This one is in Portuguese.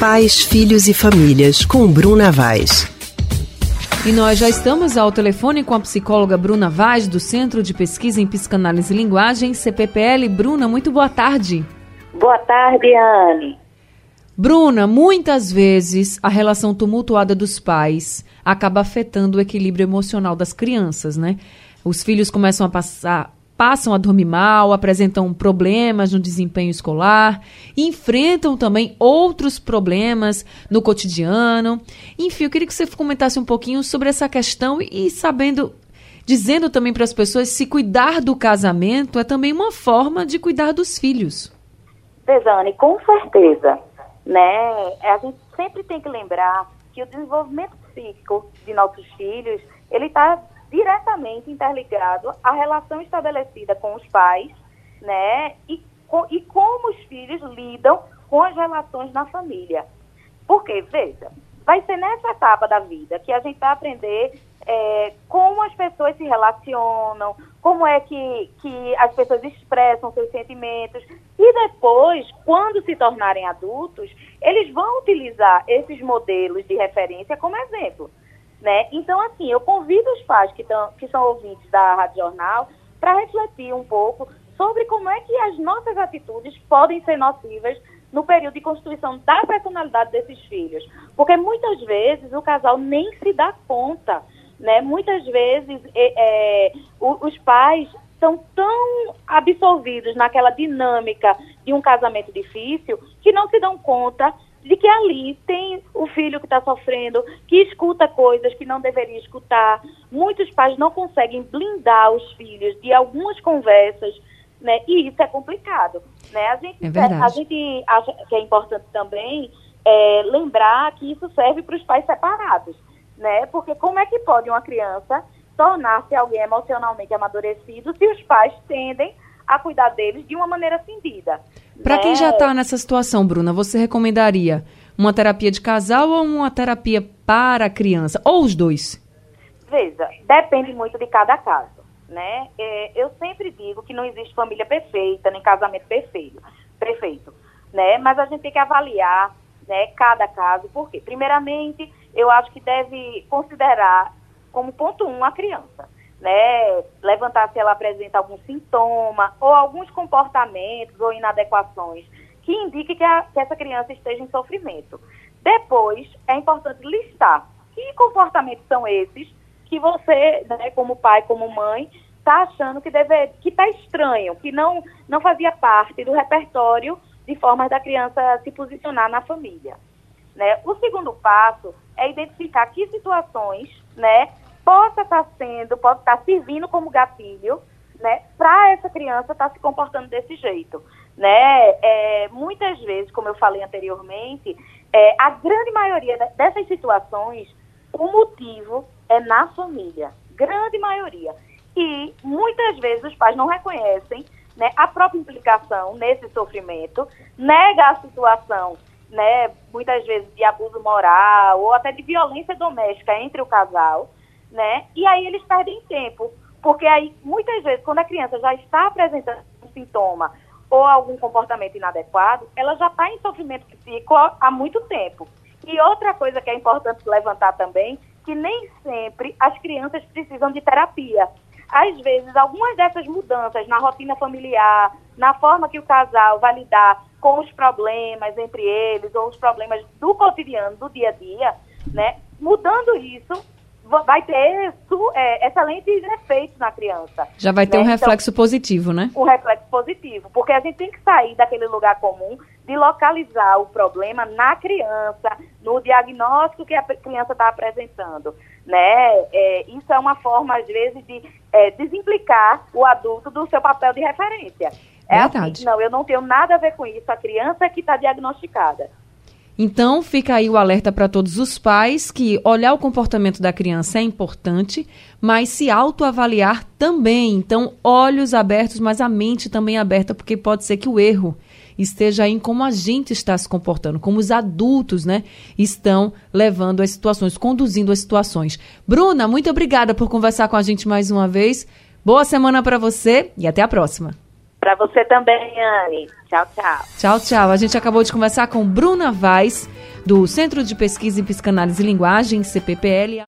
Pais, Filhos e Famílias, com Bruna Vaz. E nós já estamos ao telefone com a psicóloga Bruna Vaz, do Centro de Pesquisa em Psicanálise e Linguagem, CPPL. Bruna, muito boa tarde. Boa tarde, Anne. Bruna, muitas vezes a relação tumultuada dos pais acaba afetando o equilíbrio emocional das crianças, né? Os filhos começam a passar passam a dormir mal, apresentam problemas no desempenho escolar, enfrentam também outros problemas no cotidiano. Enfim, eu queria que você comentasse um pouquinho sobre essa questão e sabendo dizendo também para as pessoas se cuidar do casamento é também uma forma de cuidar dos filhos. Desane, com certeza, né? A gente sempre tem que lembrar que o desenvolvimento psíquico de nossos filhos, ele está diretamente interligado à relação estabelecida com os pais, né? E, com, e como os filhos lidam com as relações na família. Porque, veja, vai ser nessa etapa da vida que a gente vai aprender é, como as pessoas se relacionam, como é que, que as pessoas expressam seus sentimentos. E depois, quando se tornarem adultos, eles vão utilizar esses modelos de referência como exemplo. Né? Então, assim, eu convido os pais que, tão, que são ouvintes da Rádio Jornal para refletir um pouco sobre como é que as nossas atitudes podem ser nocivas no período de construção da personalidade desses filhos. Porque muitas vezes o casal nem se dá conta, né? Muitas vezes é, é, os pais são tão absorvidos naquela dinâmica de um casamento difícil que não se dão conta de que ali tem o filho que está sofrendo, que escuta coisas que não deveria escutar. Muitos pais não conseguem blindar os filhos de algumas conversas, né? E isso é complicado, né? A gente, é a gente acha que é importante também é, lembrar que isso serve para os pais separados, né? Porque como é que pode uma criança tornar-se alguém emocionalmente amadurecido se os pais tendem a cuidar deles de uma maneira cindida? Para quem já está nessa situação, Bruna, você recomendaria uma terapia de casal ou uma terapia para a criança? Ou os dois? Veja, depende muito de cada caso, né? É, eu sempre digo que não existe família perfeita, nem casamento perfeito, perfeito, né? Mas a gente tem que avaliar, né, cada caso, por quê? Primeiramente, eu acho que deve considerar como ponto um a criança né, levantar se ela apresenta algum sintoma ou alguns comportamentos ou inadequações que indiquem que, a, que essa criança esteja em sofrimento. Depois, é importante listar que comportamentos são esses que você, né, como pai, como mãe, está achando que deve, que está estranho, que não, não fazia parte do repertório de formas da criança se posicionar na família. Né? O segundo passo é identificar que situações né, possa estar tá sendo, pode estar tá servindo como gatilho, né, para essa criança estar tá se comportando desse jeito, né? É, muitas vezes, como eu falei anteriormente, é, a grande maioria dessas situações, o motivo é na família, grande maioria. E muitas vezes os pais não reconhecem né, a própria implicação nesse sofrimento, nega a situação, né, muitas vezes de abuso moral ou até de violência doméstica entre o casal, né? E aí eles perdem tempo, porque aí muitas vezes quando a criança já está apresentando um sintoma ou algum comportamento inadequado, ela já está em sofrimento psíquico há muito tempo. E outra coisa que é importante levantar também, que nem sempre as crianças precisam de terapia. Às vezes, algumas dessas mudanças na rotina familiar, na forma que o casal vai lidar com os problemas entre eles, ou os problemas do cotidiano, do dia a dia, né? Mudando isso, vai ter é, excelentes efeitos na criança. Já vai ter né? um então, reflexo então, positivo, né? Um reflexo positivo, porque a gente tem que sair daquele lugar comum de localizar o problema na criança, no diagnóstico que a criança está apresentando, né? É, isso é uma forma, às vezes, de é, desimplicar o adulto do seu papel de referência. É assim, Verdade. Assim, não, eu não tenho nada a ver com isso, a criança é que está diagnosticada. Então, fica aí o alerta para todos os pais que olhar o comportamento da criança é importante, mas se autoavaliar também. Então, olhos abertos, mas a mente também aberta, porque pode ser que o erro esteja em como a gente está se comportando, como os adultos, né, estão levando as situações, conduzindo as situações. Bruna, muito obrigada por conversar com a gente mais uma vez. Boa semana para você e até a próxima. Para você também, Anne. Tchau, tchau. Tchau, tchau. A gente acabou de conversar com Bruna Vaz, do Centro de Pesquisa em Psicanálise e Linguagem, CPPL.